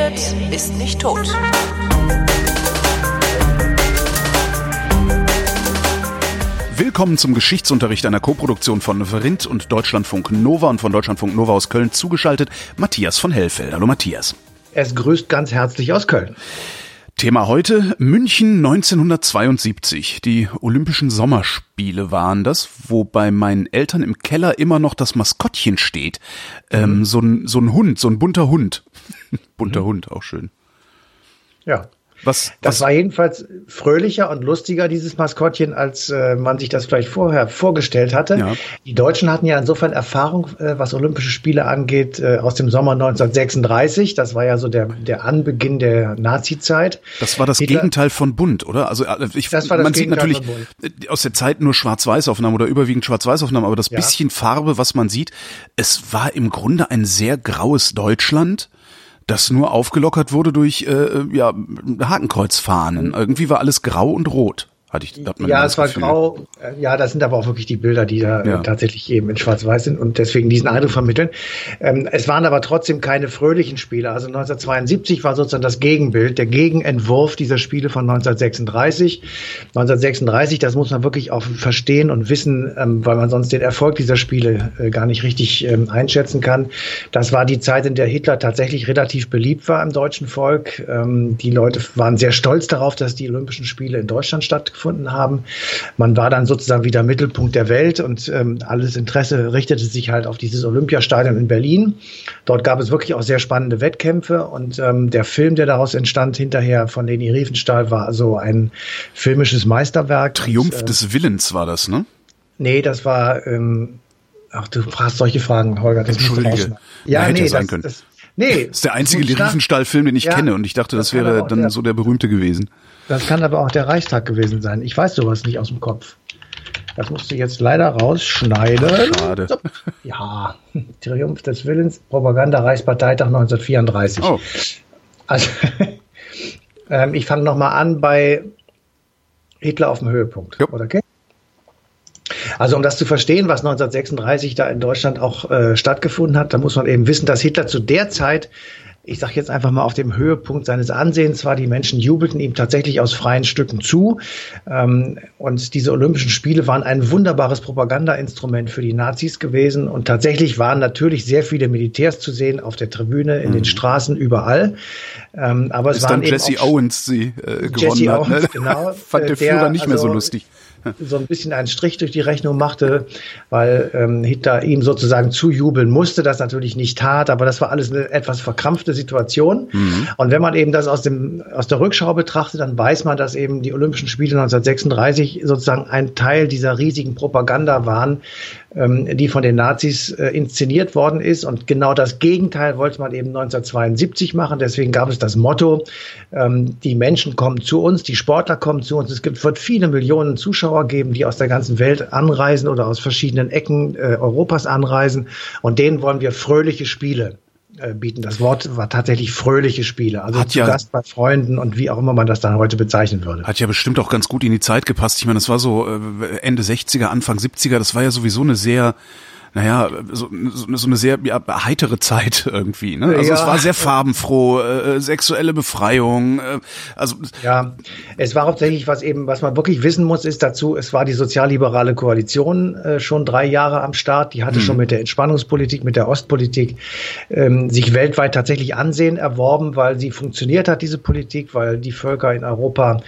redet, ist nicht tot. Willkommen zum Geschichtsunterricht einer Koproduktion von Verindt und Deutschlandfunk Nova und von Deutschlandfunk Nova aus Köln zugeschaltet Matthias von Hellfeld. Hallo Matthias. Es grüßt ganz herzlich aus Köln. Thema heute München 1972. Die Olympischen Sommerspiele waren das, wo bei meinen Eltern im Keller immer noch das Maskottchen steht. Ähm, so, ein, so ein Hund, so ein bunter Hund. bunter mhm. Hund, auch schön. Ja, was, das was? war jedenfalls fröhlicher und lustiger, dieses Maskottchen, als äh, man sich das vielleicht vorher vorgestellt hatte. Ja. Die Deutschen hatten ja insofern Erfahrung, äh, was Olympische Spiele angeht, äh, aus dem Sommer 1936. Das war ja so der, der Anbeginn der Nazi-Zeit. Das war das Hitler, Gegenteil von bunt, oder? Also äh, ich, das war das man Gegenteil sieht natürlich aus der Zeit nur Schwarz-Weiß-Aufnahmen oder überwiegend Schwarz-Weiß-Aufnahmen, aber das ja. bisschen Farbe, was man sieht, es war im Grunde ein sehr graues Deutschland das nur aufgelockert wurde durch äh, ja, Hakenkreuzfahnen. Irgendwie war alles grau und rot. Hatte ich, hat ja, es war Gefühl. grau. Äh, ja, das sind aber auch wirklich die Bilder, die da ja. tatsächlich eben in Schwarz-Weiß sind und deswegen diesen Eindruck vermitteln. Ähm, es waren aber trotzdem keine fröhlichen Spiele. Also 1972 war sozusagen das Gegenbild, der Gegenentwurf dieser Spiele von 1936. 1936, das muss man wirklich auch verstehen und wissen, ähm, weil man sonst den Erfolg dieser Spiele äh, gar nicht richtig ähm, einschätzen kann. Das war die Zeit, in der Hitler tatsächlich relativ beliebt war im deutschen Volk. Ähm, die Leute waren sehr stolz darauf, dass die Olympischen Spiele in Deutschland stattgefunden stattgefunden haben. Man war dann sozusagen wieder Mittelpunkt der Welt und ähm, alles Interesse richtete sich halt auf dieses Olympiastadion in Berlin. Dort gab es wirklich auch sehr spannende Wettkämpfe und ähm, der Film, der daraus entstand, hinterher von Leni Riefenstahl, war so ein filmisches Meisterwerk. Triumph und, äh, des Willens war das, ne? Nee, das war ähm, Ach, du fragst solche Fragen, Holger. Das Entschuldige. Ja, nee, das, das, nee. Das ist der einzige Riefenstahl-Film, den ich ja, kenne und ich dachte, das, das wäre dann der, so der berühmte gewesen. Das kann aber auch der Reichstag gewesen sein. Ich weiß sowas nicht aus dem Kopf. Das musst du jetzt leider rausschneiden. Schade. So. Ja, Triumph des Willens, Propaganda Reichsparteitag 1934. Oh. Also, ähm, ich fange nochmal an bei Hitler auf dem Höhepunkt. Ja. Oder okay? Also um das zu verstehen, was 1936 da in Deutschland auch äh, stattgefunden hat, da muss man eben wissen, dass Hitler zu der Zeit ich sage jetzt einfach mal auf dem Höhepunkt seines Ansehens war, die Menschen jubelten ihm tatsächlich aus freien Stücken zu. Ähm, und diese Olympischen Spiele waren ein wunderbares Propagandainstrument für die Nazis gewesen. Und tatsächlich waren natürlich sehr viele Militärs zu sehen auf der Tribüne, in mhm. den Straßen, überall. Ähm, aber es Ist waren dann Jesse Owens sie äh, gewonnen Jesse hat. Ne? Owens, genau, Fand der, der Führer nicht also, mehr so also lustig so ein bisschen einen Strich durch die Rechnung machte, weil ähm, Hitler ihm sozusagen zujubeln musste, das natürlich nicht tat, aber das war alles eine etwas verkrampfte Situation. Mhm. Und wenn man eben das aus, dem, aus der Rückschau betrachtet, dann weiß man, dass eben die Olympischen Spiele 1936 sozusagen ein Teil dieser riesigen Propaganda waren, ähm, die von den Nazis äh, inszeniert worden ist. Und genau das Gegenteil wollte man eben 1972 machen. Deswegen gab es das Motto, ähm, die Menschen kommen zu uns, die Sportler kommen zu uns. Es gibt, wird viele Millionen Zuschauer geben, die aus der ganzen Welt anreisen oder aus verschiedenen Ecken äh, Europas anreisen. Und denen wollen wir fröhliche Spiele äh, bieten. Das Wort war tatsächlich fröhliche Spiele, also hat zu ja, Gast bei Freunden und wie auch immer man das dann heute bezeichnen würde. Hat ja bestimmt auch ganz gut in die Zeit gepasst. Ich meine, das war so äh, Ende 60er, Anfang 70er, das war ja sowieso eine sehr naja, so, so eine sehr ja, heitere Zeit irgendwie. Ne? Also ja. es war sehr farbenfroh, äh, sexuelle Befreiung. Äh, also ja, es war hauptsächlich was eben, was man wirklich wissen muss, ist dazu, es war die sozialliberale Koalition äh, schon drei Jahre am Start. Die hatte hm. schon mit der Entspannungspolitik, mit der Ostpolitik ähm, sich weltweit tatsächlich Ansehen erworben, weil sie funktioniert hat, diese Politik, weil die Völker in Europa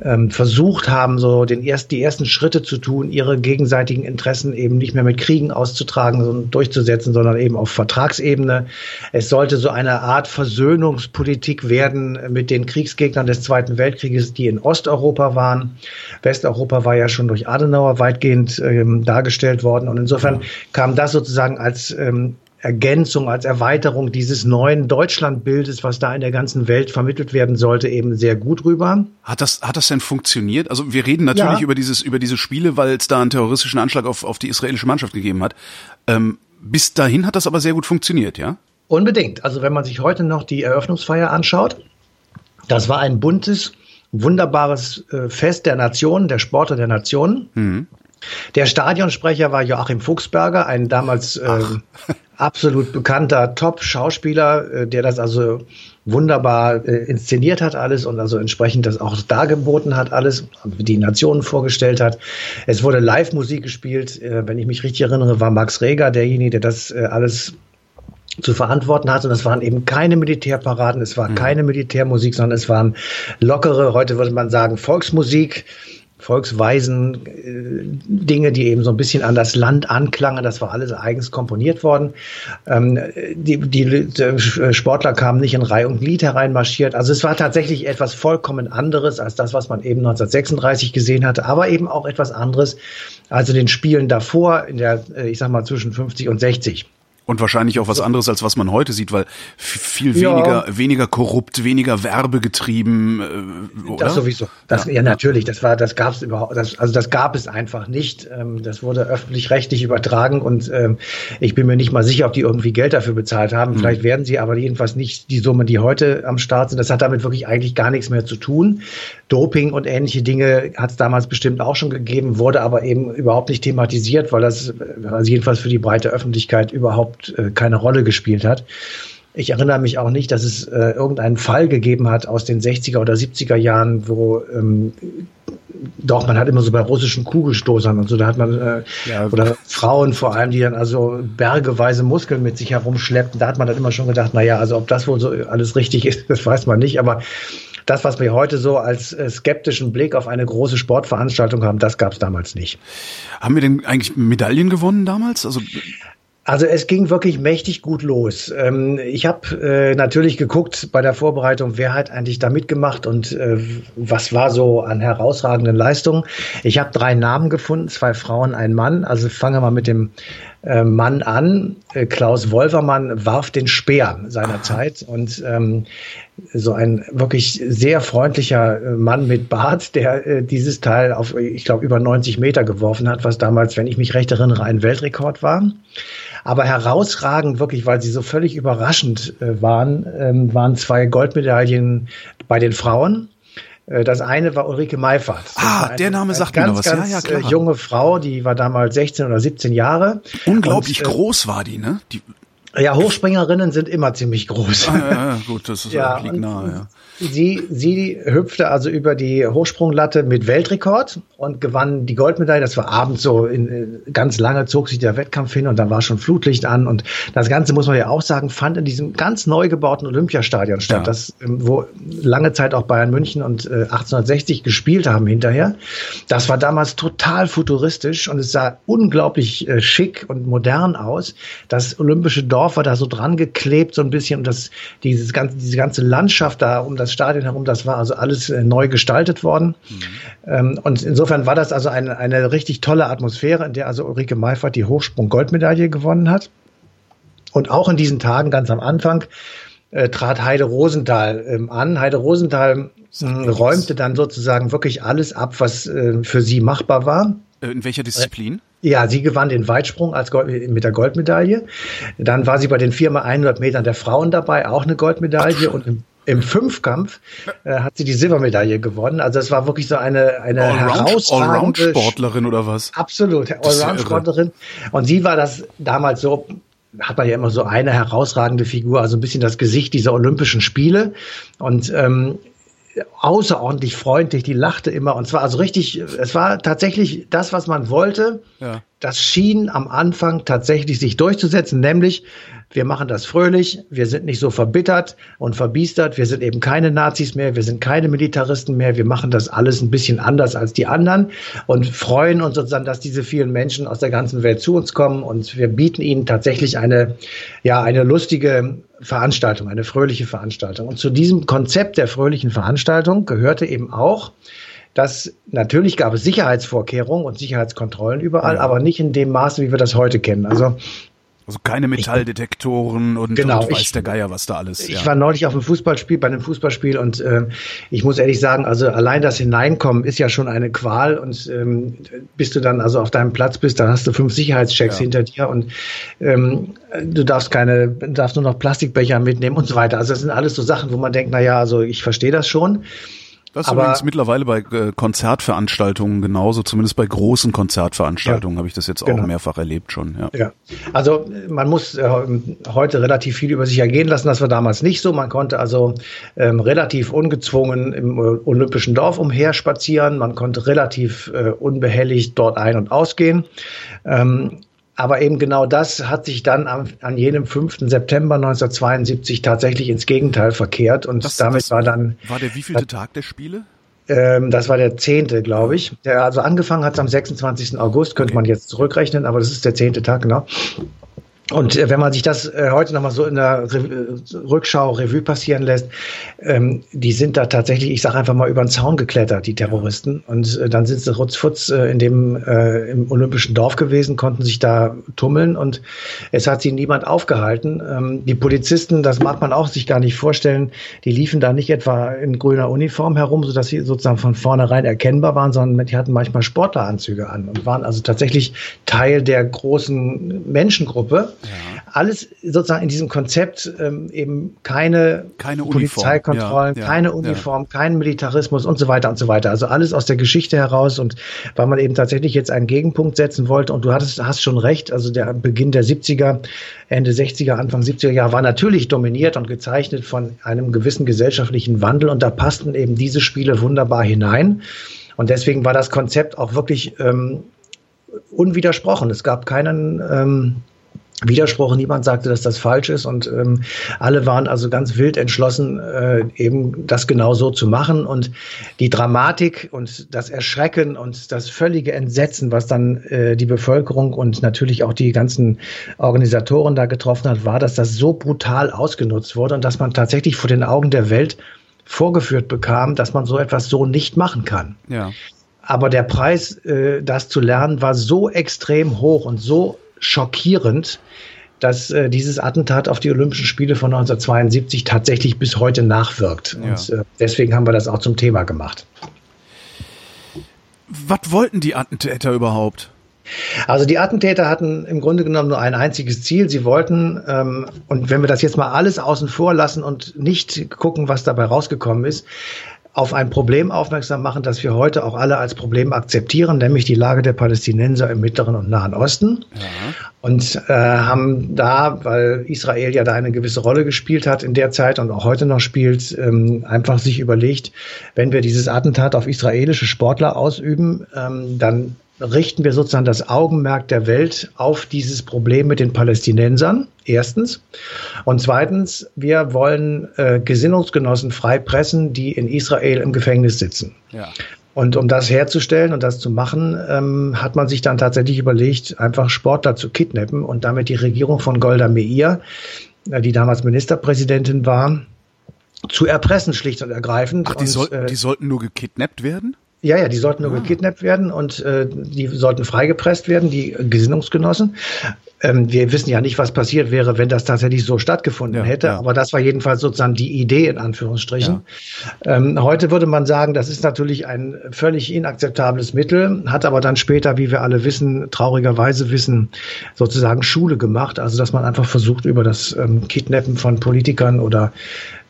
ähm, versucht haben, so den erst, die ersten Schritte zu tun, ihre gegenseitigen Interessen eben nicht mehr mit Kriegen auszutragen auszutragen und durchzusetzen, sondern eben auf Vertragsebene. Es sollte so eine Art Versöhnungspolitik werden mit den Kriegsgegnern des Zweiten Weltkrieges, die in Osteuropa waren. Westeuropa war ja schon durch Adenauer weitgehend ähm, dargestellt worden. Und insofern kam das sozusagen als ähm, Ergänzung, als Erweiterung dieses neuen Deutschlandbildes, was da in der ganzen Welt vermittelt werden sollte, eben sehr gut rüber. Hat das, hat das denn funktioniert? Also wir reden natürlich ja. über dieses, über diese Spiele, weil es da einen terroristischen Anschlag auf, auf die israelische Mannschaft gegeben hat. Ähm, bis dahin hat das aber sehr gut funktioniert, ja? Unbedingt. Also wenn man sich heute noch die Eröffnungsfeier anschaut, das war ein buntes, wunderbares äh, Fest der Nationen, der Sportler der Nationen. Mhm. Der Stadionsprecher war Joachim Fuchsberger, ein damals äh, absolut bekannter Top-Schauspieler, äh, der das also wunderbar äh, inszeniert hat alles und also entsprechend das auch dargeboten hat alles, die Nationen vorgestellt hat. Es wurde Live-Musik gespielt. Äh, wenn ich mich richtig erinnere, war Max Reger derjenige, der das alles zu verantworten hatte. Und das waren eben keine Militärparaden, es war mhm. keine Militärmusik, sondern es waren lockere, heute würde man sagen, Volksmusik. Volksweisen, äh, Dinge, die eben so ein bisschen an das Land anklangen. Das war alles eigens komponiert worden. Ähm, die, die, die Sportler kamen nicht in Reihe und Glied hereinmarschiert. Also es war tatsächlich etwas vollkommen anderes als das, was man eben 1936 gesehen hatte, aber eben auch etwas anderes als in den Spielen davor, in der, äh, ich sag mal, zwischen 50 und 60. Und wahrscheinlich auch was anderes, als was man heute sieht, weil viel weniger, ja. weniger korrupt, weniger werbegetrieben, äh, oder? Das sowieso. Das, ja. ja, natürlich. Das war, das gab es überhaupt, das, also das gab es einfach nicht. Ähm, das wurde öffentlich-rechtlich übertragen und ähm, ich bin mir nicht mal sicher, ob die irgendwie Geld dafür bezahlt haben. Mhm. Vielleicht werden sie aber jedenfalls nicht die Summen, die heute am Start sind. Das hat damit wirklich eigentlich gar nichts mehr zu tun. Doping und ähnliche Dinge hat es damals bestimmt auch schon gegeben, wurde aber eben überhaupt nicht thematisiert, weil das also jedenfalls für die breite Öffentlichkeit überhaupt äh, keine Rolle gespielt hat. Ich erinnere mich auch nicht, dass es äh, irgendeinen Fall gegeben hat aus den 60er oder 70er Jahren, wo ähm, doch, man hat immer so bei russischen Kugelstoßern und so, da hat man, äh, ja. oder Frauen vor allem, die dann also bergeweise Muskeln mit sich herumschleppten, da hat man dann immer schon gedacht, na ja, also ob das wohl so alles richtig ist, das weiß man nicht, aber das, was wir heute so als äh, skeptischen Blick auf eine große Sportveranstaltung haben, das gab es damals nicht. Haben wir denn eigentlich Medaillen gewonnen damals? Also also es ging wirklich mächtig gut los. Ähm, ich habe äh, natürlich geguckt bei der Vorbereitung, wer hat eigentlich da mitgemacht und äh, was war so an herausragenden Leistungen. Ich habe drei Namen gefunden, zwei Frauen, ein Mann. Also fangen wir mal mit dem äh, Mann an. Äh, Klaus Wolvermann warf den Speer seiner Zeit und ähm, so ein wirklich sehr freundlicher äh, Mann mit Bart, der äh, dieses Teil auf, ich glaube, über 90 Meter geworfen hat, was damals, wenn ich mich recht erinnere, ein Weltrekord war. Aber herausragend, wirklich, weil sie so völlig überraschend äh, waren, ähm, waren zwei Goldmedaillen bei den Frauen. Äh, das eine war Ulrike Meifert. ah, der Name sagt ganz, mir noch was. Ganz, ja, ja, klar. Äh, junge Frau, die war damals 16 oder 17 Jahre. Unglaublich und, äh, groß war die, ne? Die ja, Hochspringerinnen sind immer ziemlich groß. Ah, ja, ja, gut, das ist ja, liegt nahe, ja. Sie, sie hüpfte also über die Hochsprunglatte mit Weltrekord und gewann die Goldmedaille. Das war abends so, in, ganz lange zog sich der Wettkampf hin und dann war schon Flutlicht an. Und das Ganze, muss man ja auch sagen, fand in diesem ganz neu gebauten Olympiastadion statt, ja. das, ähm, wo lange Zeit auch Bayern München und äh, 1860 gespielt haben hinterher. Das war damals total futuristisch und es sah unglaublich äh, schick und modern aus. Das olympische Dorf war da so dran geklebt, so ein bisschen, und das, dieses ganze, diese ganze Landschaft da um das Stadion herum, das war also alles äh, neu gestaltet worden. Mhm. Ähm, und insofern war das also eine, eine richtig tolle Atmosphäre, in der also Ulrike Meifert die Hochsprung-Goldmedaille gewonnen hat. Und auch in diesen Tagen ganz am Anfang äh, trat Heide Rosenthal ähm, an. Heide Rosenthal äh, räumte dann sozusagen wirklich alles ab, was äh, für sie machbar war. Äh, in welcher Disziplin? Ja, sie gewann den Weitsprung als Gold, mit der Goldmedaille. Dann war sie bei den 4x100 Metern der Frauen dabei, auch eine Goldmedaille. Und im im Fünfkampf äh, hat sie die Silbermedaille gewonnen. Also es war wirklich so eine, eine herausragende Allround-Sportlerin oder was? Absolut, Allround-Sportlerin. Und sie war das damals so, hat man ja immer so eine herausragende Figur, also ein bisschen das Gesicht dieser Olympischen Spiele. Und ähm, außerordentlich freundlich, die lachte immer und zwar also richtig, es war tatsächlich das, was man wollte. Ja. Das schien am Anfang tatsächlich sich durchzusetzen, nämlich wir machen das fröhlich, wir sind nicht so verbittert und verbiestert, wir sind eben keine Nazis mehr, wir sind keine Militaristen mehr, wir machen das alles ein bisschen anders als die anderen und freuen uns sozusagen, dass diese vielen Menschen aus der ganzen Welt zu uns kommen und wir bieten ihnen tatsächlich eine, ja, eine lustige Veranstaltung, eine fröhliche Veranstaltung. Und zu diesem Konzept der fröhlichen Veranstaltung gehörte eben auch, dass natürlich gab es Sicherheitsvorkehrungen und Sicherheitskontrollen überall, ja. aber nicht in dem Maße, wie wir das heute kennen. Also also keine Metalldetektoren und, genau, und weiß ich, der Geier, was da alles. Ich ja. war neulich auf einem Fußballspiel, bei einem Fußballspiel und äh, ich muss ehrlich sagen, also allein das Hineinkommen ist ja schon eine Qual und ähm, bis du dann also auf deinem Platz bist, dann hast du fünf Sicherheitschecks ja. hinter dir und ähm, du darfst keine, darfst nur noch Plastikbecher mitnehmen und so weiter. Also das sind alles so Sachen, wo man denkt, na ja, also ich verstehe das schon. Das ist Aber, übrigens mittlerweile bei äh, Konzertveranstaltungen genauso, zumindest bei großen Konzertveranstaltungen ja, habe ich das jetzt genau. auch mehrfach erlebt schon. Ja. ja. Also man muss äh, heute relativ viel über sich ergehen lassen. Das war damals nicht so. Man konnte also ähm, relativ ungezwungen im äh, Olympischen Dorf umherspazieren. Man konnte relativ äh, unbehelligt dort ein- und ausgehen. Ähm, aber eben genau das hat sich dann am, an jenem 5. September 1972 tatsächlich ins Gegenteil verkehrt und das, damit das war dann. War der wievielte Tag der Spiele? Ähm, das war der zehnte, glaube ich. Der, also angefangen hat es am 26. August, könnte okay. man jetzt zurückrechnen, aber das ist der zehnte Tag, genau. Und äh, wenn man sich das äh, heute nochmal so in der Re äh, Rückschau Revue passieren lässt, ähm, die sind da tatsächlich, ich sage einfach mal, über den Zaun geklettert, die Terroristen. Und äh, dann sind sie rutzfutz äh, in dem äh, im olympischen Dorf gewesen, konnten sich da tummeln und es hat sie niemand aufgehalten. Ähm, die Polizisten, das mag man auch sich gar nicht vorstellen, die liefen da nicht etwa in grüner Uniform herum, sodass sie sozusagen von vornherein erkennbar waren, sondern die hatten manchmal Sportleranzüge an und waren also tatsächlich Teil der großen Menschengruppe ja. Alles sozusagen in diesem Konzept ähm, eben keine, keine Polizeikontrollen, ja, ja, keine Uniform, kein Militarismus und so weiter und so weiter. Also alles aus der Geschichte heraus und weil man eben tatsächlich jetzt einen Gegenpunkt setzen wollte und du hattest, hast schon recht, also der Beginn der 70er, Ende 60er, Anfang 70er Jahre war natürlich dominiert und gezeichnet von einem gewissen gesellschaftlichen Wandel und da passten eben diese Spiele wunderbar hinein. Und deswegen war das Konzept auch wirklich ähm, unwidersprochen. Es gab keinen ähm, Widerspruch. Niemand sagte, dass das falsch ist und ähm, alle waren also ganz wild entschlossen, äh, eben das genau so zu machen. Und die Dramatik und das Erschrecken und das völlige Entsetzen, was dann äh, die Bevölkerung und natürlich auch die ganzen Organisatoren da getroffen hat, war, dass das so brutal ausgenutzt wurde und dass man tatsächlich vor den Augen der Welt vorgeführt bekam, dass man so etwas so nicht machen kann. Ja. Aber der Preis, äh, das zu lernen, war so extrem hoch und so schockierend, dass äh, dieses Attentat auf die Olympischen Spiele von 1972 tatsächlich bis heute nachwirkt. Ja. Und äh, deswegen haben wir das auch zum Thema gemacht. Was wollten die Attentäter überhaupt? Also die Attentäter hatten im Grunde genommen nur ein einziges Ziel. Sie wollten, ähm, und wenn wir das jetzt mal alles außen vor lassen und nicht gucken, was dabei rausgekommen ist, auf ein Problem aufmerksam machen, das wir heute auch alle als Problem akzeptieren, nämlich die Lage der Palästinenser im Mittleren und Nahen Osten. Ja. Und äh, haben da, weil Israel ja da eine gewisse Rolle gespielt hat in der Zeit und auch heute noch spielt, ähm, einfach sich überlegt, wenn wir dieses Attentat auf israelische Sportler ausüben, ähm, dann richten wir sozusagen das Augenmerk der Welt auf dieses Problem mit den Palästinensern, erstens. Und zweitens, wir wollen äh, Gesinnungsgenossen freipressen, die in Israel im Gefängnis sitzen. Ja. Und um das herzustellen und das zu machen, ähm, hat man sich dann tatsächlich überlegt, einfach Sportler zu kidnappen und damit die Regierung von Golda Meir, äh, die damals Ministerpräsidentin war, zu erpressen, schlicht und ergreifend. Ach, die, und, sollten, äh, die sollten nur gekidnappt werden? Ja, ja, die sollten nur ah. gekidnappt werden und äh, die sollten freigepresst werden, die Gesinnungsgenossen. Ähm, wir wissen ja nicht, was passiert wäre, wenn das tatsächlich so stattgefunden ja, hätte, ja. aber das war jedenfalls sozusagen die Idee in Anführungsstrichen. Ja. Ähm, heute würde man sagen, das ist natürlich ein völlig inakzeptables Mittel, hat aber dann später, wie wir alle wissen, traurigerweise wissen, sozusagen Schule gemacht, also dass man einfach versucht, über das ähm, Kidnappen von Politikern oder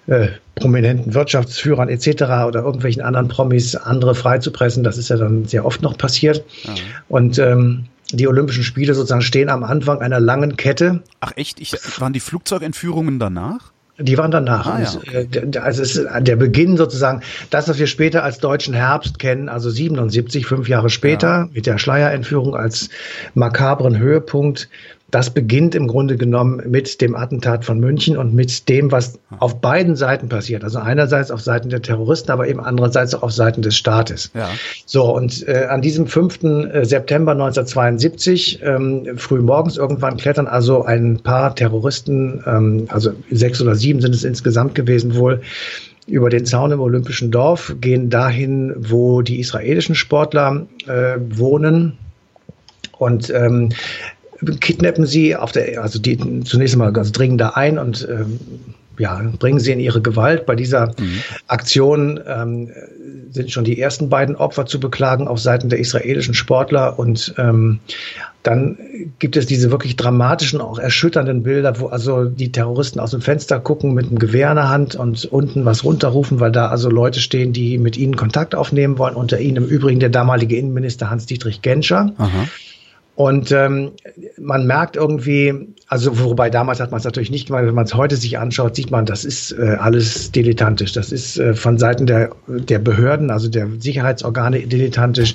äh, prominenten Wirtschaftsführern etc. oder irgendwelchen anderen Promis andere freizupressen. Das ist ja dann sehr oft noch passiert. Mhm. Und ähm, die Olympischen Spiele sozusagen stehen am Anfang einer langen Kette. Ach echt? Ich, waren die Flugzeugentführungen danach? Die waren danach. Ah, ja, okay. Äh, also es ist der Beginn sozusagen, das, was wir später als deutschen Herbst kennen, also 77, fünf Jahre später, ja. mit der Schleierentführung als makabren Höhepunkt, das beginnt im Grunde genommen mit dem Attentat von München und mit dem, was auf beiden Seiten passiert. Also einerseits auf Seiten der Terroristen, aber eben andererseits auch auf Seiten des Staates. Ja. So, und äh, an diesem 5. Äh, September 1972, ähm, früh morgens irgendwann, klettern also ein paar Terroristen, ähm, also sechs oder sieben sind es insgesamt gewesen wohl, über den Zaun im Olympischen Dorf, gehen dahin, wo die israelischen Sportler äh, wohnen. Und ähm, kidnappen sie auf der, also die zunächst einmal ganz dringend da ein und ähm, ja, bringen sie in ihre Gewalt. Bei dieser mhm. Aktion ähm, sind schon die ersten beiden Opfer zu beklagen auf Seiten der israelischen Sportler und ähm, dann gibt es diese wirklich dramatischen, auch erschütternden Bilder, wo also die Terroristen aus dem Fenster gucken mit einem Gewehr in der Hand und unten was runterrufen, weil da also Leute stehen, die mit ihnen Kontakt aufnehmen wollen. Unter ihnen im Übrigen der damalige Innenminister Hans-Dietrich Genscher. Aha. Und ähm, man merkt irgendwie, also wobei damals hat man es natürlich nicht gemacht, wenn man es heute sich anschaut, sieht man, das ist äh, alles dilettantisch. Das ist äh, von Seiten der, der Behörden, also der Sicherheitsorgane dilettantisch.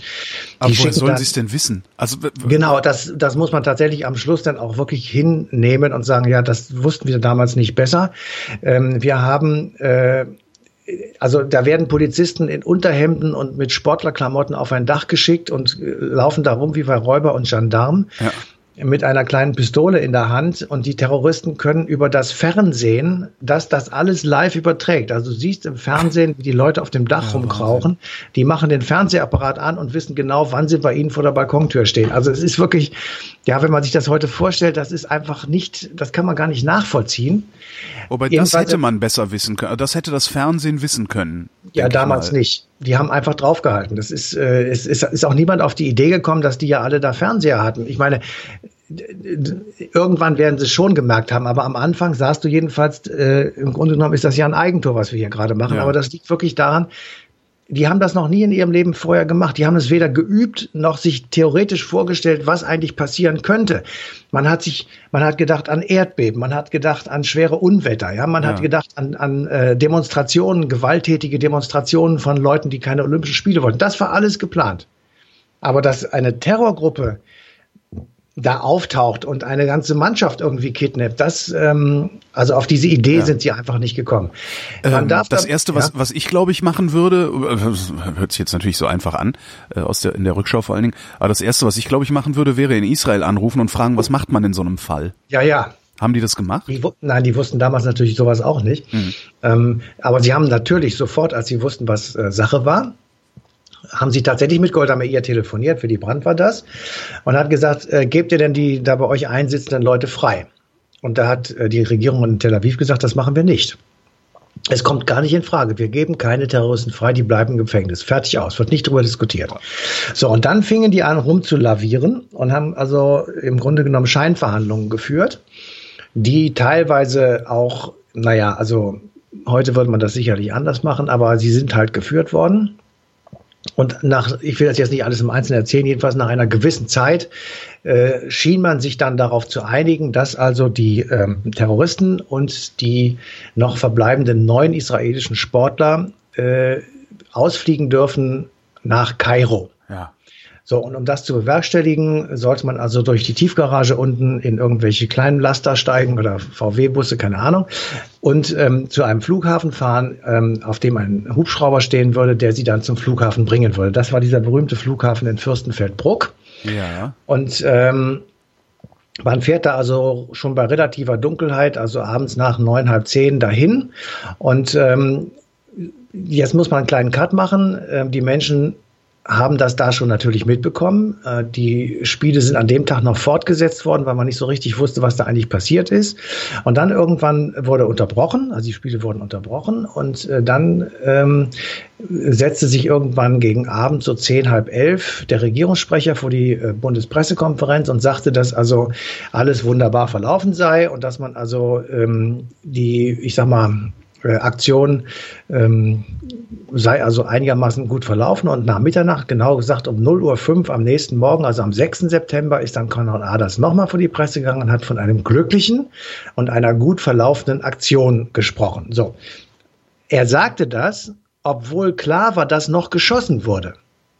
Aber woher sollen sie es denn wissen? Also genau, das, das muss man tatsächlich am Schluss dann auch wirklich hinnehmen und sagen, ja, das wussten wir damals nicht besser. Ähm, wir haben äh, also da werden Polizisten in Unterhemden und mit Sportlerklamotten auf ein Dach geschickt und äh, laufen da rum wie bei Räuber und Gendarmen. Ja mit einer kleinen Pistole in der Hand und die Terroristen können über das Fernsehen, dass das alles live überträgt. Also du siehst im Fernsehen, wie die Leute auf dem Dach ja, rumkrauchen. Die machen den Fernsehapparat an und wissen genau, wann sie bei ihnen vor der Balkontür stehen. Also es ist wirklich, ja, wenn man sich das heute vorstellt, das ist einfach nicht, das kann man gar nicht nachvollziehen. Wobei das hätte man besser wissen können. Das hätte das Fernsehen wissen können. Ja, damals nicht. Die haben einfach draufgehalten. Das ist, äh, es ist, ist auch niemand auf die Idee gekommen, dass die ja alle da Fernseher hatten. Ich meine, irgendwann werden sie es schon gemerkt haben, aber am Anfang sahst du jedenfalls, äh, im Grunde genommen ist das ja ein Eigentor, was wir hier gerade machen. Ja. Aber das liegt wirklich daran, die haben das noch nie in ihrem Leben vorher gemacht. Die haben es weder geübt noch sich theoretisch vorgestellt, was eigentlich passieren könnte. Man hat sich, man hat gedacht an Erdbeben, man hat gedacht an schwere Unwetter, ja, man ja. hat gedacht an, an äh, Demonstrationen, gewalttätige Demonstrationen von Leuten, die keine Olympischen Spiele wollten. Das war alles geplant. Aber dass eine Terrorgruppe da auftaucht und eine ganze Mannschaft irgendwie kidnappt. Das, ähm, also auf diese Idee ja. sind sie einfach nicht gekommen. Man ähm, darf das da, erste, was, ja? was ich glaube ich machen würde, äh, hört sich jetzt natürlich so einfach an, äh, aus der, in der Rückschau vor allen Dingen, aber das erste, was ich glaube ich machen würde, wäre in Israel anrufen und fragen, was macht man in so einem Fall? Ja, ja. Haben die das gemacht? Die, nein, die wussten damals natürlich sowas auch nicht. Mhm. Ähm, aber sie haben natürlich sofort, als sie wussten, was äh, Sache war, haben sie tatsächlich mit Golda Meir telefoniert, für die Brand war das, und hat gesagt, äh, gebt ihr denn die da bei euch einsitzenden Leute frei? Und da hat äh, die Regierung in Tel Aviv gesagt, das machen wir nicht. Es kommt gar nicht in Frage. Wir geben keine Terroristen frei, die bleiben im Gefängnis. Fertig aus, wird nicht darüber diskutiert. So, und dann fingen die an rumzulavieren und haben also im Grunde genommen Scheinverhandlungen geführt, die teilweise auch, naja, also heute würde man das sicherlich anders machen, aber sie sind halt geführt worden. Und nach, ich will das jetzt nicht alles im Einzelnen erzählen, jedenfalls nach einer gewissen Zeit äh, schien man sich dann darauf zu einigen, dass also die ähm, Terroristen und die noch verbleibenden neun israelischen Sportler äh, ausfliegen dürfen nach Kairo. So, und um das zu bewerkstelligen, sollte man also durch die Tiefgarage unten in irgendwelche kleinen Laster steigen oder VW-Busse, keine Ahnung, und ähm, zu einem Flughafen fahren, ähm, auf dem ein Hubschrauber stehen würde, der sie dann zum Flughafen bringen würde. Das war dieser berühmte Flughafen in Fürstenfeldbruck. Ja. Und ähm, man fährt da also schon bei relativer Dunkelheit, also abends nach neun, halb zehn dahin. Und ähm, jetzt muss man einen kleinen Cut machen. Ähm, die Menschen haben das da schon natürlich mitbekommen. Äh, die Spiele sind an dem Tag noch fortgesetzt worden, weil man nicht so richtig wusste, was da eigentlich passiert ist. Und dann irgendwann wurde unterbrochen, also die Spiele wurden unterbrochen und äh, dann ähm, setzte sich irgendwann gegen Abend so zehn, halb elf der Regierungssprecher vor die äh, Bundespressekonferenz und sagte, dass also alles wunderbar verlaufen sei und dass man also ähm, die, ich sag mal, äh, Aktion ähm, sei also einigermaßen gut verlaufen und nach Mitternacht, genau gesagt um 0.05 Uhr am nächsten Morgen, also am 6. September, ist dann Konrad Aders nochmal vor die Presse gegangen und hat von einem glücklichen und einer gut verlaufenden Aktion gesprochen. So. Er sagte das, obwohl klar war, dass noch geschossen wurde.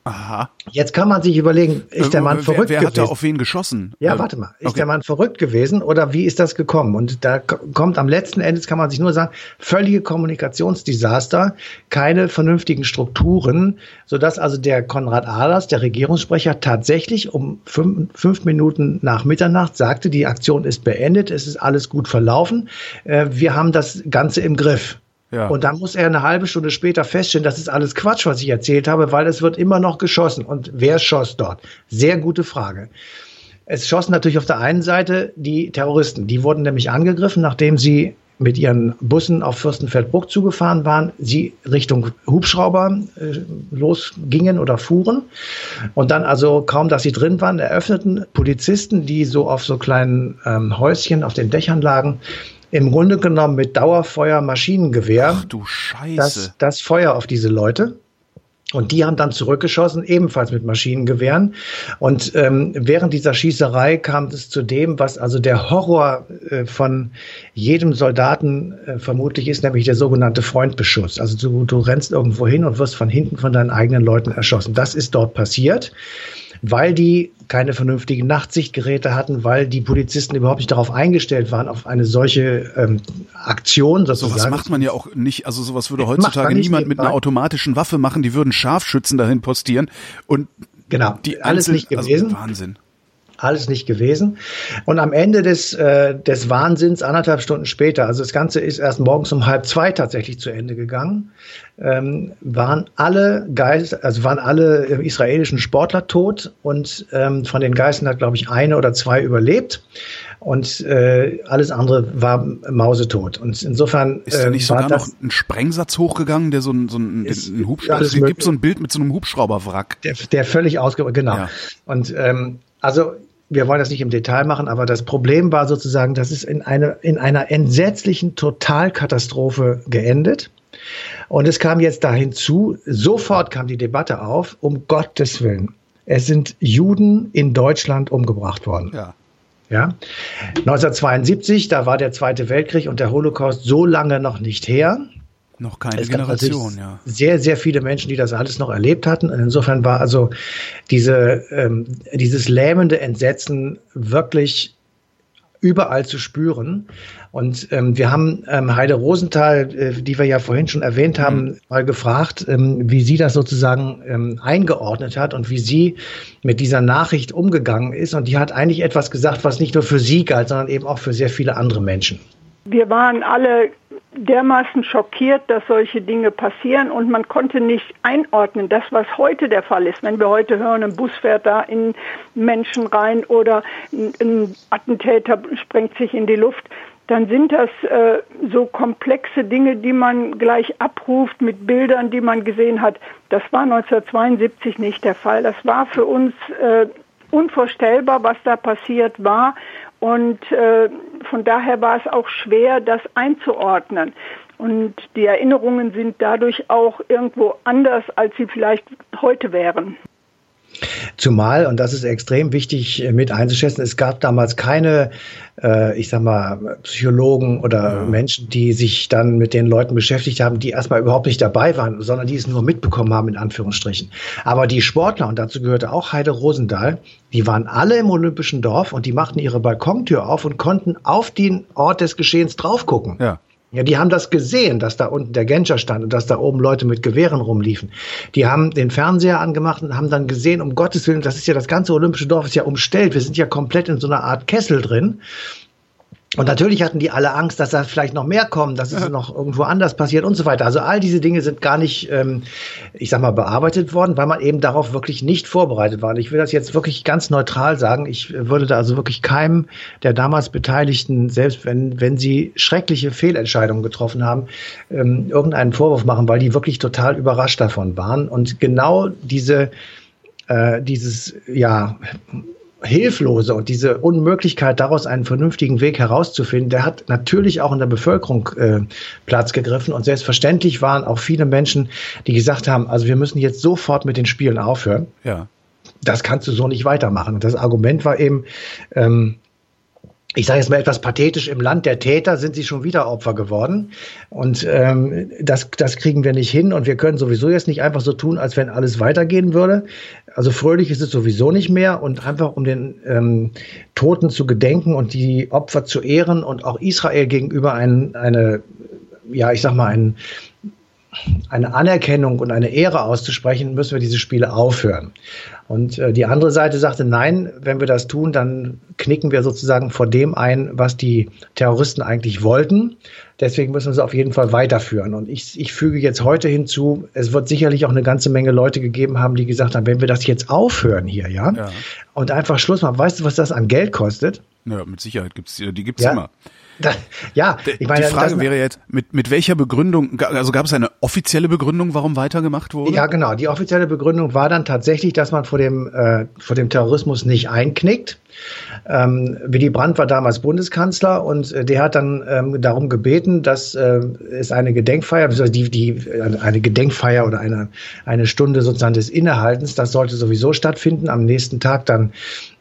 Aha. Jetzt kann man sich überlegen, ist der Mann wer, verrückt wer gewesen? Wer hat da auf wen geschossen? Ja, warte mal. Ist okay. der Mann verrückt gewesen oder wie ist das gekommen? Und da kommt am letzten Endes, kann man sich nur sagen, völlige Kommunikationsdesaster, keine vernünftigen Strukturen, sodass also der Konrad Ahlers, der Regierungssprecher, tatsächlich um fünf, fünf Minuten nach Mitternacht sagte, die Aktion ist beendet, es ist alles gut verlaufen, äh, wir haben das Ganze im Griff. Ja. Und dann muss er eine halbe Stunde später feststellen, das ist alles Quatsch, was ich erzählt habe, weil es wird immer noch geschossen. Und wer schoss dort? Sehr gute Frage. Es schossen natürlich auf der einen Seite die Terroristen. Die wurden nämlich angegriffen, nachdem sie mit ihren Bussen auf Fürstenfeldbruck zugefahren waren, sie Richtung Hubschrauber äh, losgingen oder fuhren. Und dann also kaum, dass sie drin waren, eröffneten Polizisten, die so auf so kleinen ähm, Häuschen auf den Dächern lagen, im Grunde genommen mit Dauerfeuer Maschinengewehr. Ach du Scheiße. Das, das Feuer auf diese Leute. Und die haben dann zurückgeschossen, ebenfalls mit Maschinengewehren. Und ähm, während dieser Schießerei kam es zu dem, was also der Horror äh, von jedem Soldaten äh, vermutlich ist, nämlich der sogenannte Freundbeschuss. Also du, du rennst irgendwo hin und wirst von hinten von deinen eigenen Leuten erschossen. Das ist dort passiert weil die keine vernünftigen Nachtsichtgeräte hatten, weil die Polizisten überhaupt nicht darauf eingestellt waren, auf eine solche ähm, Aktion sozusagen. Sowas macht man ja auch nicht, also sowas würde heutzutage niemand mit einer automatischen Waffe machen, die würden Scharfschützen dahin postieren und genau, die alles Einzel nicht gewesen. Also Wahnsinn alles nicht gewesen. Und am Ende des, äh, des Wahnsinns, anderthalb Stunden später, also das Ganze ist erst morgens um halb zwei tatsächlich zu Ende gegangen, ähm, waren alle Geist, also waren alle israelischen Sportler tot und ähm, von den Geistern hat, glaube ich, eine oder zwei überlebt und äh, alles andere war mausetot. Und insofern ist da nicht äh, sogar noch ein Sprengsatz hochgegangen, der so ein, so ein, ein Hubschrauber. Es gibt so ein Bild mit so einem Hubschrauberwrack. Der, der völlig ausge genau. Ja. Und ähm, also wir wollen das nicht im Detail machen, aber das Problem war sozusagen, dass es in, eine, in einer entsetzlichen Totalkatastrophe geendet. Und es kam jetzt da hinzu, sofort kam die Debatte auf, um Gottes Willen. Es sind Juden in Deutschland umgebracht worden. Ja. Ja. 1972, da war der Zweite Weltkrieg und der Holocaust so lange noch nicht her. Noch keine es Generation, ja. Sehr, sehr viele Menschen, die das alles noch erlebt hatten. Und insofern war also diese, ähm, dieses lähmende Entsetzen wirklich überall zu spüren. Und ähm, wir haben ähm, Heide Rosenthal, äh, die wir ja vorhin schon erwähnt haben, mhm. mal gefragt, ähm, wie sie das sozusagen ähm, eingeordnet hat und wie sie mit dieser Nachricht umgegangen ist. Und die hat eigentlich etwas gesagt, was nicht nur für sie galt, sondern eben auch für sehr viele andere Menschen. Wir waren alle dermaßen schockiert, dass solche Dinge passieren und man konnte nicht einordnen, das was heute der Fall ist. Wenn wir heute hören, ein Bus fährt da in Menschen rein oder ein Attentäter sprengt sich in die Luft, dann sind das äh, so komplexe Dinge, die man gleich abruft mit Bildern, die man gesehen hat. Das war 1972 nicht der Fall. Das war für uns äh, unvorstellbar, was da passiert war. Und äh, von daher war es auch schwer, das einzuordnen. Und die Erinnerungen sind dadurch auch irgendwo anders, als sie vielleicht heute wären. Zumal, und das ist extrem wichtig äh, mit einzuschätzen, es gab damals keine, äh, ich sag mal, Psychologen oder ja. Menschen, die sich dann mit den Leuten beschäftigt haben, die erstmal überhaupt nicht dabei waren, sondern die es nur mitbekommen haben, in Anführungsstrichen. Aber die Sportler, und dazu gehörte auch Heide Rosendahl, die waren alle im Olympischen Dorf und die machten ihre Balkontür auf und konnten auf den Ort des Geschehens drauf gucken. Ja. Ja, die haben das gesehen, dass da unten der Genscher stand und dass da oben Leute mit Gewehren rumliefen. Die haben den Fernseher angemacht und haben dann gesehen, um Gottes Willen, das ist ja das ganze olympische Dorf ist ja umstellt. Wir sind ja komplett in so einer Art Kessel drin. Und natürlich hatten die alle Angst, dass da vielleicht noch mehr kommen, dass es noch irgendwo anders passiert und so weiter. Also all diese Dinge sind gar nicht, ähm, ich sag mal, bearbeitet worden, weil man eben darauf wirklich nicht vorbereitet war. Und ich will das jetzt wirklich ganz neutral sagen. Ich würde da also wirklich keinem der damals Beteiligten, selbst wenn, wenn sie schreckliche Fehlentscheidungen getroffen haben, ähm, irgendeinen Vorwurf machen, weil die wirklich total überrascht davon waren. Und genau diese, äh, dieses, ja, Hilflose und diese Unmöglichkeit, daraus einen vernünftigen Weg herauszufinden, der hat natürlich auch in der Bevölkerung äh, Platz gegriffen. Und selbstverständlich waren auch viele Menschen, die gesagt haben, also wir müssen jetzt sofort mit den Spielen aufhören. Ja. Das kannst du so nicht weitermachen. Und das Argument war eben, ähm, ich sage jetzt mal etwas pathetisch, im Land der Täter sind sie schon wieder Opfer geworden. Und ähm, das, das kriegen wir nicht hin. Und wir können sowieso jetzt nicht einfach so tun, als wenn alles weitergehen würde. Also fröhlich ist es sowieso nicht mehr. Und einfach um den ähm, Toten zu gedenken und die Opfer zu ehren und auch Israel gegenüber ein, eine, ja, ich sag mal, ein, eine Anerkennung und eine Ehre auszusprechen, müssen wir diese Spiele aufhören. Und äh, die andere Seite sagte, nein, wenn wir das tun, dann knicken wir sozusagen vor dem ein, was die Terroristen eigentlich wollten. Deswegen müssen wir es auf jeden Fall weiterführen. Und ich, ich füge jetzt heute hinzu, es wird sicherlich auch eine ganze Menge Leute gegeben haben, die gesagt haben, wenn wir das jetzt aufhören hier, ja, ja. und einfach Schluss machen, weißt du, was das an Geld kostet? Ja, mit Sicherheit gibt's die gibt's ja? immer. Da, ja, ich meine, die Frage wäre jetzt, mit, mit welcher Begründung, also gab es eine offizielle Begründung, warum weitergemacht wurde? Ja, genau. Die offizielle Begründung war dann tatsächlich, dass man vor dem, äh, vor dem Terrorismus nicht einknickt. Ähm, Willy Brandt war damals Bundeskanzler und äh, der hat dann ähm, darum gebeten, dass äh, es eine Gedenkfeier, die, die, eine Gedenkfeier oder eine, eine Stunde sozusagen des Innehaltens, das sollte sowieso stattfinden. Am nächsten Tag dann,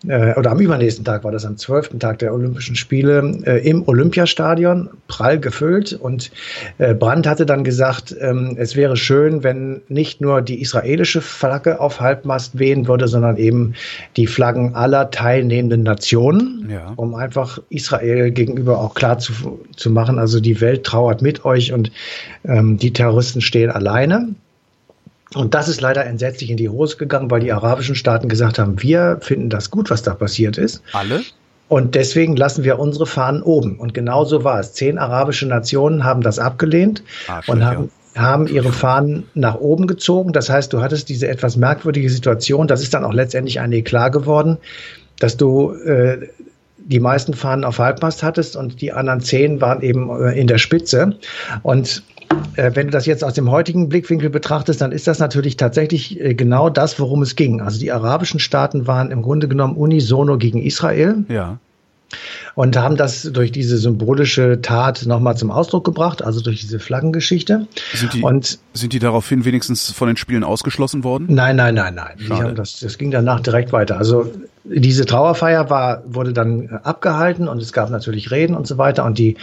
äh, oder am übernächsten Tag war das am zwölften Tag der Olympischen Spiele äh, im Olympiastadion, prall gefüllt. Und äh, Brandt hatte dann gesagt, ähm, es wäre schön, wenn nicht nur die israelische Flagge auf Halbmast wehen würde, sondern eben die Flaggen aller teilnehmenden teilnehmenden Nationen, ja. um einfach Israel gegenüber auch klar zu, zu machen, also die Welt trauert mit euch und ähm, die Terroristen stehen alleine. Und das ist leider entsetzlich in die Hose gegangen, weil die arabischen Staaten gesagt haben, wir finden das gut, was da passiert ist. Alle? Und deswegen lassen wir unsere Fahnen oben. Und genau so war es. Zehn arabische Nationen haben das abgelehnt Arschlich, und haben, haben ihre Fahnen nach oben gezogen. Das heißt, du hattest diese etwas merkwürdige Situation. Das ist dann auch letztendlich ein Eklat geworden dass du äh, die meisten Fahnen auf Halbmast hattest und die anderen zehn waren eben äh, in der Spitze. Und äh, wenn du das jetzt aus dem heutigen Blickwinkel betrachtest, dann ist das natürlich tatsächlich äh, genau das, worum es ging. Also die arabischen Staaten waren im Grunde genommen unisono gegen Israel. Ja und haben das durch diese symbolische Tat nochmal zum Ausdruck gebracht, also durch diese Flaggengeschichte. Sind die, und, sind die daraufhin wenigstens von den Spielen ausgeschlossen worden? Nein, nein, nein, nein. Das, das ging danach direkt weiter. Also diese Trauerfeier war, wurde dann abgehalten und es gab natürlich Reden und so weiter. Und die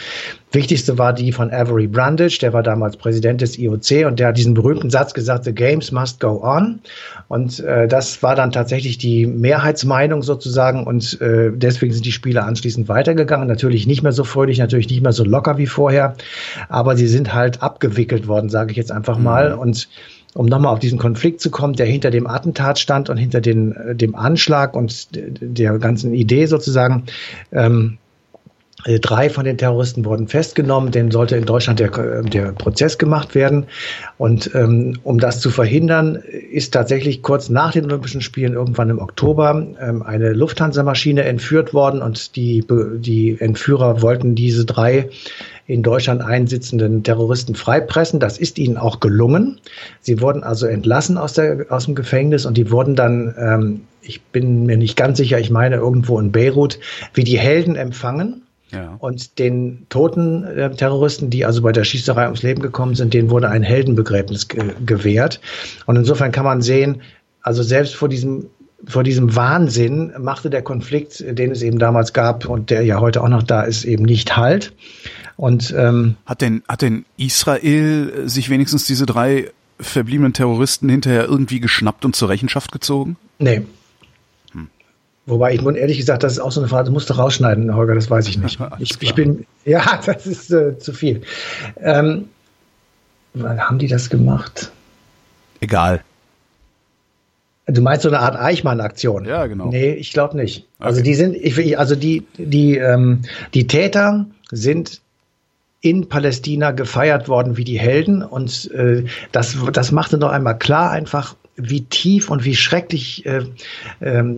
wichtigste war die von Avery Brundage, der war damals Präsident des IOC und der hat diesen berühmten Satz gesagt, The Games must go on. Und äh, das war dann tatsächlich die Mehrheitsmeinung sozusagen und äh, deswegen sind die Spiele anschließend weitergegangen. Natürlich nicht mehr so fröhlich, natürlich nicht mehr so locker wie vorher, aber sie sind halt abgewickelt worden, sage ich jetzt einfach mal. Mhm. Und um nochmal auf diesen Konflikt zu kommen, der hinter dem Attentat stand und hinter den, äh, dem Anschlag und der ganzen Idee sozusagen. Ähm, äh, Drei von den Terroristen wurden festgenommen, denen sollte in Deutschland der, äh, der Prozess gemacht werden. Und ähm, um das zu verhindern, ist tatsächlich kurz nach den Olympischen Spielen, irgendwann im Oktober, ähm, eine Lufthansa-Maschine entführt worden und die, die Entführer wollten diese drei in Deutschland einsitzenden Terroristen freipressen. Das ist ihnen auch gelungen. Sie wurden also entlassen aus, der, aus dem Gefängnis und die wurden dann, ähm, ich bin mir nicht ganz sicher, ich meine irgendwo in Beirut, wie die Helden empfangen. Ja. Und den toten äh, Terroristen, die also bei der Schießerei ums Leben gekommen sind, denen wurde ein Heldenbegräbnis ge gewährt. Und insofern kann man sehen, also selbst vor diesem vor diesem Wahnsinn machte der Konflikt, den es eben damals gab und der ja heute auch noch da ist, eben nicht halt. Und ähm, hat denn hat denn Israel sich wenigstens diese drei verbliebenen Terroristen hinterher irgendwie geschnappt und zur Rechenschaft gezogen? Nee. Hm. Wobei ich ehrlich gesagt, das ist auch so eine Frage, das musst du rausschneiden, Holger, das weiß ich nicht. ich, ich, bin, ja, das ist äh, zu viel. Ähm, haben die das gemacht? Egal. Du meinst so eine Art Eichmann-Aktion? Ja, genau. Nee, ich glaube nicht. Also okay. Also die sind, ich, also die, die, ähm, die Täter sind in Palästina gefeiert worden wie die Helden. Und äh, das, das machte noch einmal klar einfach, wie tief und wie schrecklich äh, ähm,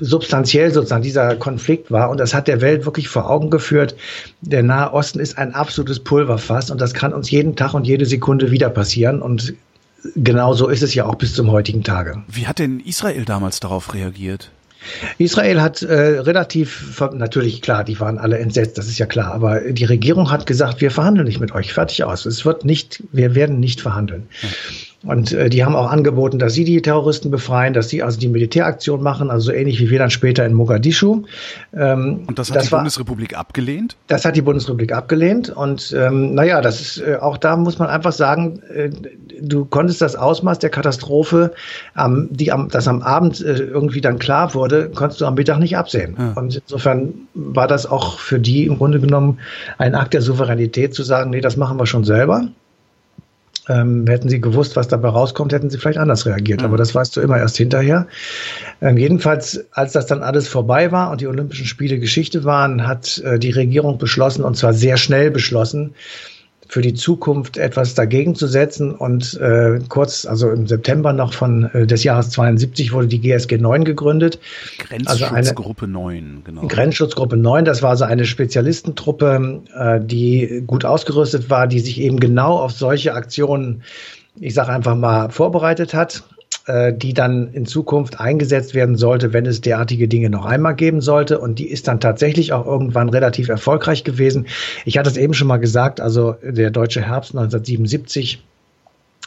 substanziell sozusagen dieser Konflikt war. Und das hat der Welt wirklich vor Augen geführt. Der Nahe Osten ist ein absolutes Pulverfass und das kann uns jeden Tag und jede Sekunde wieder passieren. Und genau so ist es ja auch bis zum heutigen Tage. Wie hat denn Israel damals darauf reagiert? Israel hat äh, relativ, natürlich klar, die waren alle entsetzt, das ist ja klar, aber die Regierung hat gesagt, wir verhandeln nicht mit euch, fertig aus. Es wird nicht, wir werden nicht verhandeln. Hm. Und äh, die haben auch angeboten, dass sie die Terroristen befreien, dass sie also die Militäraktion machen, also so ähnlich wie wir dann später in Mogadischu. Ähm, und das hat das die war, Bundesrepublik abgelehnt? Das hat die Bundesrepublik abgelehnt. Und ähm, naja, das ist äh, auch da muss man einfach sagen, äh, du konntest das Ausmaß der Katastrophe, ähm, die am, das am Abend äh, irgendwie dann klar wurde, konntest du am Mittag nicht absehen. Ja. Und insofern war das auch für die im Grunde genommen ein Akt der Souveränität zu sagen, nee, das machen wir schon selber. Ähm, hätten sie gewusst, was dabei rauskommt, hätten sie vielleicht anders reagiert. Mhm. Aber das weißt du immer erst hinterher. Ähm, jedenfalls, als das dann alles vorbei war und die Olympischen Spiele Geschichte waren, hat äh, die Regierung beschlossen, und zwar sehr schnell beschlossen, für die Zukunft etwas dagegen zu setzen. Und äh, kurz, also im September noch von äh, des Jahres 72 wurde die GSG 9 gegründet. Grenzschutzgruppe also 9, genau. Grenzschutzgruppe 9, das war so eine Spezialistentruppe, äh, die gut ausgerüstet war, die sich eben genau auf solche Aktionen, ich sage einfach mal, vorbereitet hat die dann in Zukunft eingesetzt werden sollte, wenn es derartige Dinge noch einmal geben sollte. Und die ist dann tatsächlich auch irgendwann relativ erfolgreich gewesen. Ich hatte es eben schon mal gesagt, also der deutsche Herbst 1977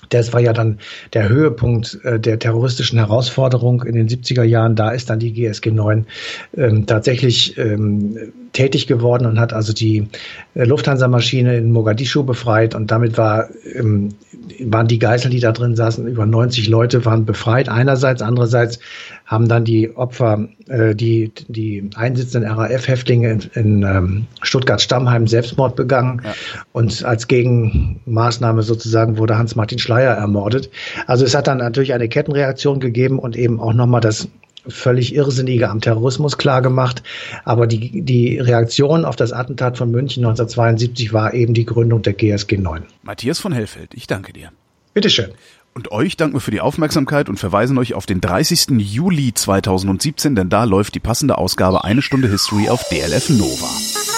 das war ja dann der Höhepunkt äh, der terroristischen Herausforderung in den 70er Jahren. Da ist dann die GSG 9 ähm, tatsächlich ähm, tätig geworden und hat also die äh, Lufthansa-Maschine in Mogadischu befreit und damit war, ähm, waren die Geiseln, die da drin saßen, über 90 Leute waren befreit einerseits, andererseits haben dann die Opfer, äh, die, die einsitzenden RAF-Häftlinge in, in ähm, Stuttgart-Stammheim Selbstmord begangen ja. und als Gegenmaßnahme sozusagen wurde Hans-Martin Schleier ermordet. Also es hat dann natürlich eine Kettenreaktion gegeben und eben auch nochmal das völlig Irrsinnige am Terrorismus klargemacht. Aber die, die Reaktion auf das Attentat von München 1972 war eben die Gründung der GSG 9. Matthias von Hellfeld, ich danke dir. Bitteschön. Und euch danken wir für die Aufmerksamkeit und verweisen euch auf den 30. Juli 2017, denn da läuft die passende Ausgabe Eine Stunde History auf DLF Nova.